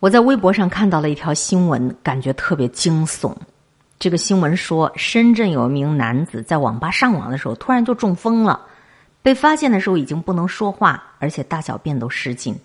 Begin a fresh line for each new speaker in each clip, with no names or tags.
我在微博上看到了一条新闻，感觉特别惊悚。这个新闻说，深圳有一名男子在网吧上网的时候，突然就中风了。被发现的时候已经不能说话，而且大小便都失禁。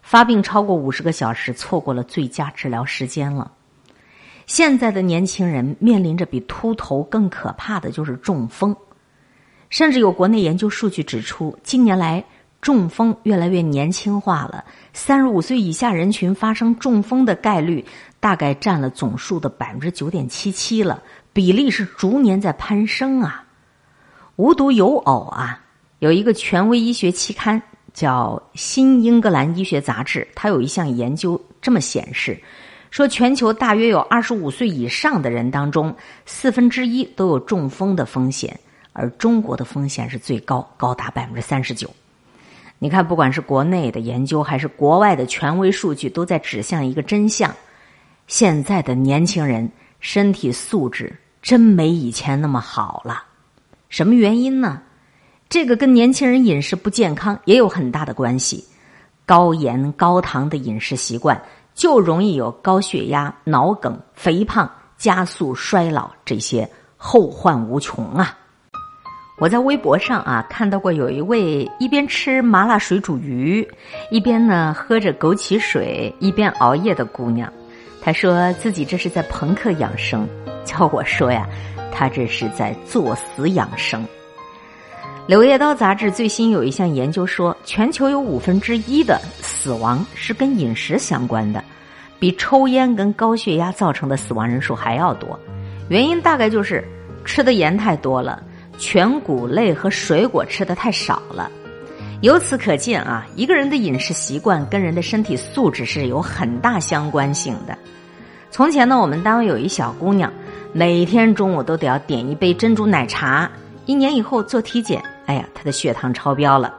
发病超过五十个小时，错过了最佳治疗时间了。现在的年轻人面临着比秃头更可怕的就是中风，甚至有国内研究数据指出，近年来。中风越来越年轻化了，三十五岁以下人群发生中风的概率大概占了总数的百分之九点七七了，比例是逐年在攀升啊。无独有偶啊，有一个权威医学期刊叫《新英格兰医学杂志》，它有一项研究这么显示，说全球大约有二十五岁以上的人当中，四分之一都有中风的风险，而中国的风险是最高，高达百分之三十九。你看，不管是国内的研究还是国外的权威数据，都在指向一个真相：现在的年轻人身体素质真没以前那么好了。什么原因呢？这个跟年轻人饮食不健康也有很大的关系。高盐高糖的饮食习惯，就容易有高血压、脑梗、肥胖、加速衰老这些后患无穷啊。我在微博上啊看到过有一位一边吃麻辣水煮鱼，一边呢喝着枸杞水，一边熬夜的姑娘。她说自己这是在朋克养生，叫我说呀，她这是在作死养生。《柳叶刀》杂志最新有一项研究说，全球有五分之一的死亡是跟饮食相关的，比抽烟跟高血压造成的死亡人数还要多。原因大概就是吃的盐太多了。全谷类和水果吃的太少了，由此可见啊，一个人的饮食习惯跟人的身体素质是有很大相关性的。从前呢，我们单位有一小姑娘，每天中午都得要点一杯珍珠奶茶。一年以后做体检，哎呀，她的血糖超标了。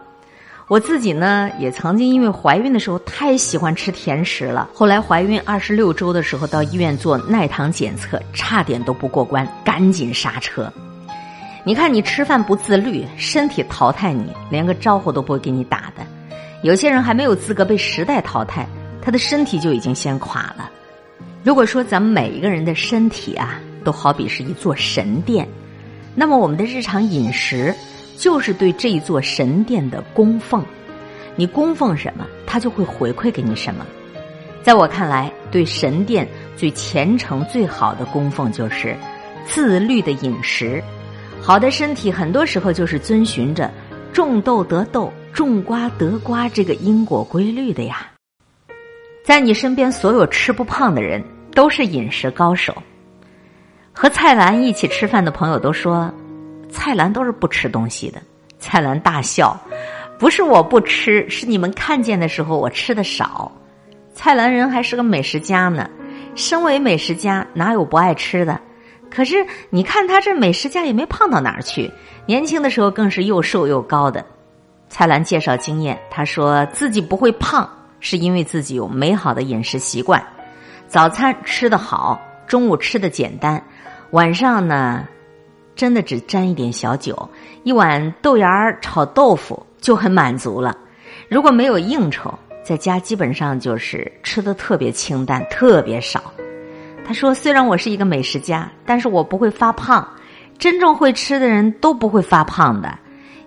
我自己呢，也曾经因为怀孕的时候太喜欢吃甜食了，后来怀孕二十六周的时候到医院做耐糖检测，差点都不过关，赶紧刹车。你看，你吃饭不自律，身体淘汰你，连个招呼都不会给你打的。有些人还没有资格被时代淘汰，他的身体就已经先垮了。如果说咱们每一个人的身体啊，都好比是一座神殿，那么我们的日常饮食就是对这一座神殿的供奉。你供奉什么，它就会回馈给你什么。在我看来，对神殿最虔诚、最好的供奉就是自律的饮食。好的身体，很多时候就是遵循着“种豆得豆，种瓜得瓜”这个因果规律的呀。在你身边，所有吃不胖的人都是饮食高手。和蔡澜一起吃饭的朋友都说，蔡澜都是不吃东西的。蔡澜大笑：“不是我不吃，是你们看见的时候我吃的少。”蔡澜人还是个美食家呢。身为美食家，哪有不爱吃的？可是你看他这美食家也没胖到哪儿去，年轻的时候更是又瘦又高的。蔡澜介绍经验，他说自己不会胖，是因为自己有美好的饮食习惯，早餐吃得好，中午吃的简单，晚上呢，真的只沾一点小酒，一碗豆芽炒豆腐就很满足了。如果没有应酬，在家基本上就是吃的特别清淡，特别少。他说：“虽然我是一个美食家，但是我不会发胖。真正会吃的人都不会发胖的，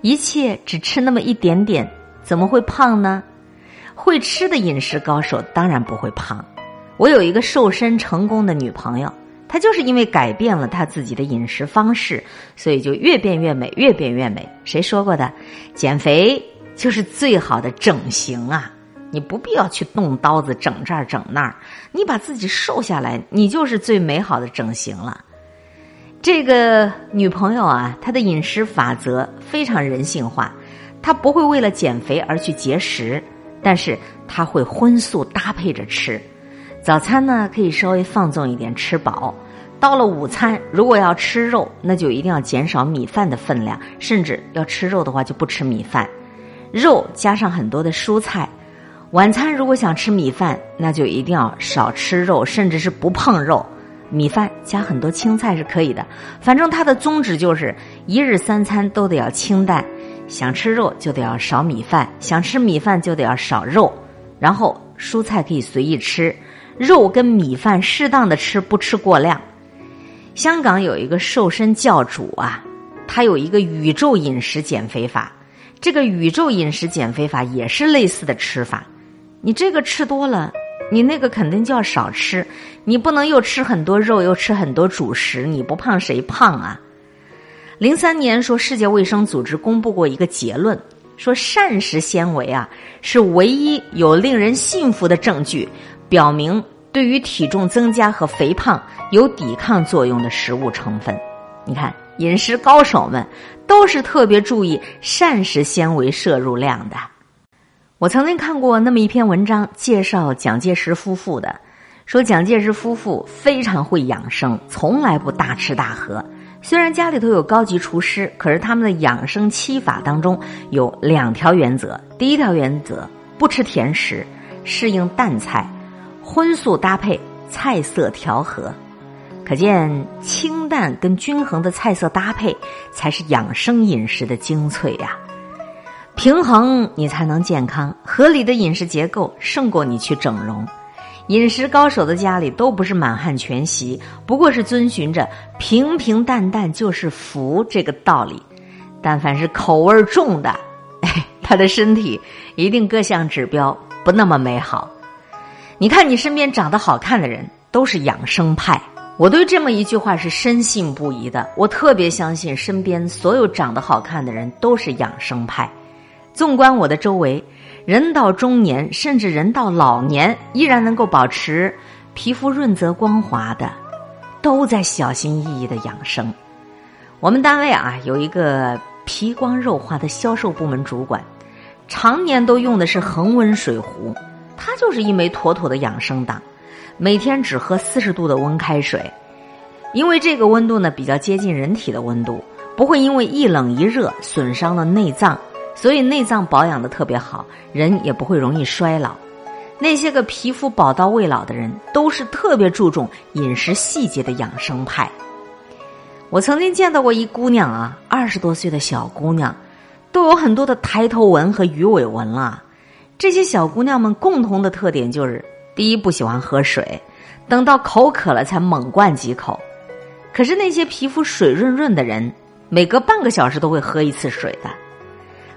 一切只吃那么一点点，怎么会胖呢？会吃的饮食高手当然不会胖。我有一个瘦身成功的女朋友，她就是因为改变了她自己的饮食方式，所以就越变越美，越变越美。谁说过的？减肥就是最好的整形啊！”你不必要去动刀子整这儿整那儿，你把自己瘦下来，你就是最美好的整形了。这个女朋友啊，她的饮食法则非常人性化，她不会为了减肥而去节食，但是她会荤素搭配着吃。早餐呢可以稍微放纵一点，吃饱；到了午餐，如果要吃肉，那就一定要减少米饭的分量，甚至要吃肉的话就不吃米饭，肉加上很多的蔬菜。晚餐如果想吃米饭，那就一定要少吃肉，甚至是不碰肉。米饭加很多青菜是可以的。反正它的宗旨就是一日三餐都得要清淡，想吃肉就得要少米饭，想吃米饭就得要少肉。然后蔬菜可以随意吃，肉跟米饭适当的吃，不吃过量。香港有一个瘦身教主啊，他有一个宇宙饮食减肥法。这个宇宙饮食减肥法也是类似的吃法。你这个吃多了，你那个肯定就要少吃。你不能又吃很多肉，又吃很多主食，你不胖谁胖啊？零三年说世界卫生组织公布过一个结论，说膳食纤维啊是唯一有令人信服的证据，表明对于体重增加和肥胖有抵抗作用的食物成分。你看，饮食高手们都是特别注意膳食纤维摄入量的。我曾经看过那么一篇文章，介绍蒋介石夫妇的，说蒋介石夫妇非常会养生，从来不大吃大喝。虽然家里头有高级厨师，可是他们的养生七法当中有两条原则。第一条原则，不吃甜食，适应淡菜，荤素搭配，菜色调和。可见清淡跟均衡的菜色搭配，才是养生饮食的精粹呀。平衡你才能健康，合理的饮食结构胜过你去整容。饮食高手的家里都不是满汉全席，不过是遵循着平平淡淡就是福这个道理。但凡是口味重的，哎，他的身体一定各项指标不那么美好。你看你身边长得好看的人都是养生派，我对这么一句话是深信不疑的。我特别相信身边所有长得好看的人都是养生派。纵观我的周围。人到中年，甚至人到老年，依然能够保持皮肤润泽光滑的，都在小心翼翼的养生。我们单位啊，有一个皮光肉滑的销售部门主管，常年都用的是恒温水壶，他就是一枚妥妥的养生党，每天只喝四十度的温开水，因为这个温度呢比较接近人体的温度，不会因为一冷一热损伤了内脏。所以内脏保养的特别好，人也不会容易衰老。那些个皮肤宝刀未老的人，都是特别注重饮食细节的养生派。我曾经见到过一姑娘啊，二十多岁的小姑娘，都有很多的抬头纹和鱼尾纹了。这些小姑娘们共同的特点就是：第一，不喜欢喝水，等到口渴了才猛灌几口。可是那些皮肤水润润的人，每隔半个小时都会喝一次水的。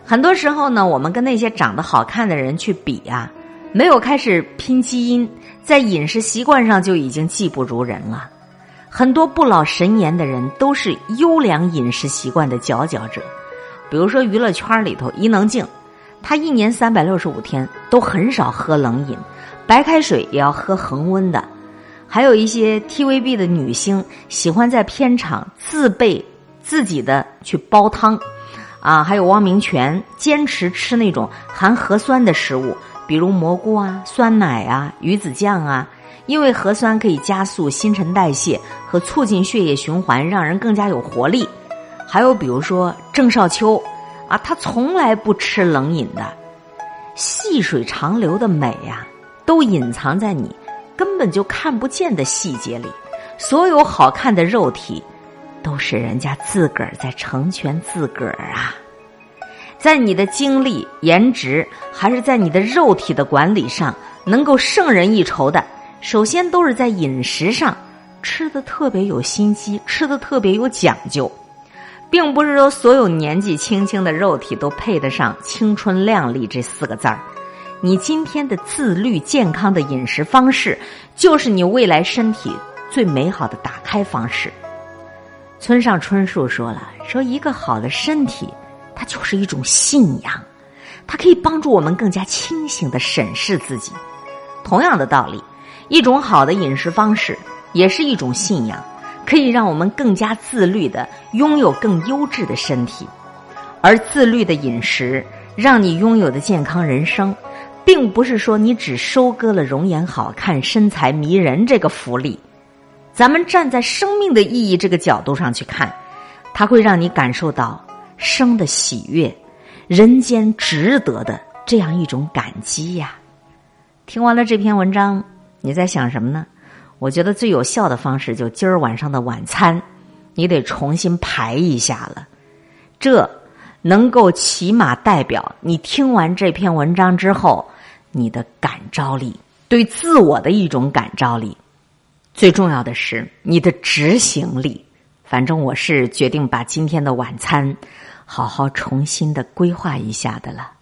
很多时候呢，我们跟那些长得好看的人去比啊，没有开始拼基因，在饮食习惯上就已经技不如人了。很多不老神颜的人都是优良饮食习惯的佼佼者。比如说娱乐圈里头，伊能静，她一年三百六十五天都很少喝冷饮，白开水也要喝恒温的。还有一些 TVB 的女星喜欢在片场自备自己的去煲汤。啊，还有汪明荃坚持吃那种含核酸的食物，比如蘑菇啊、酸奶啊、鱼子酱啊，因为核酸可以加速新陈代谢和促进血液循环，让人更加有活力。还有比如说郑少秋，啊，他从来不吃冷饮的。细水长流的美呀，都隐藏在你根本就看不见的细节里。所有好看的肉体。都是人家自个儿在成全自个儿啊，在你的精力、颜值，还是在你的肉体的管理上，能够胜人一筹的，首先都是在饮食上吃的特别有心机，吃的特别有讲究，并不是说所有年纪轻轻的肉体都配得上青春靓丽这四个字儿。你今天的自律健康的饮食方式，就是你未来身体最美好的打开方式。村上春树说了：“说一个好的身体，它就是一种信仰，它可以帮助我们更加清醒的审视自己。同样的道理，一种好的饮食方式也是一种信仰，可以让我们更加自律的拥有更优质的身体。而自律的饮食，让你拥有的健康人生，并不是说你只收割了容颜好看、身材迷人这个福利。”咱们站在生命的意义这个角度上去看，它会让你感受到生的喜悦，人间值得的这样一种感激呀。听完了这篇文章，你在想什么呢？我觉得最有效的方式，就今儿晚上的晚餐，你得重新排一下了。这能够起码代表你听完这篇文章之后，你的感召力，对自我的一种感召力。最重要的是你的执行力。反正我是决定把今天的晚餐好好重新的规划一下的了。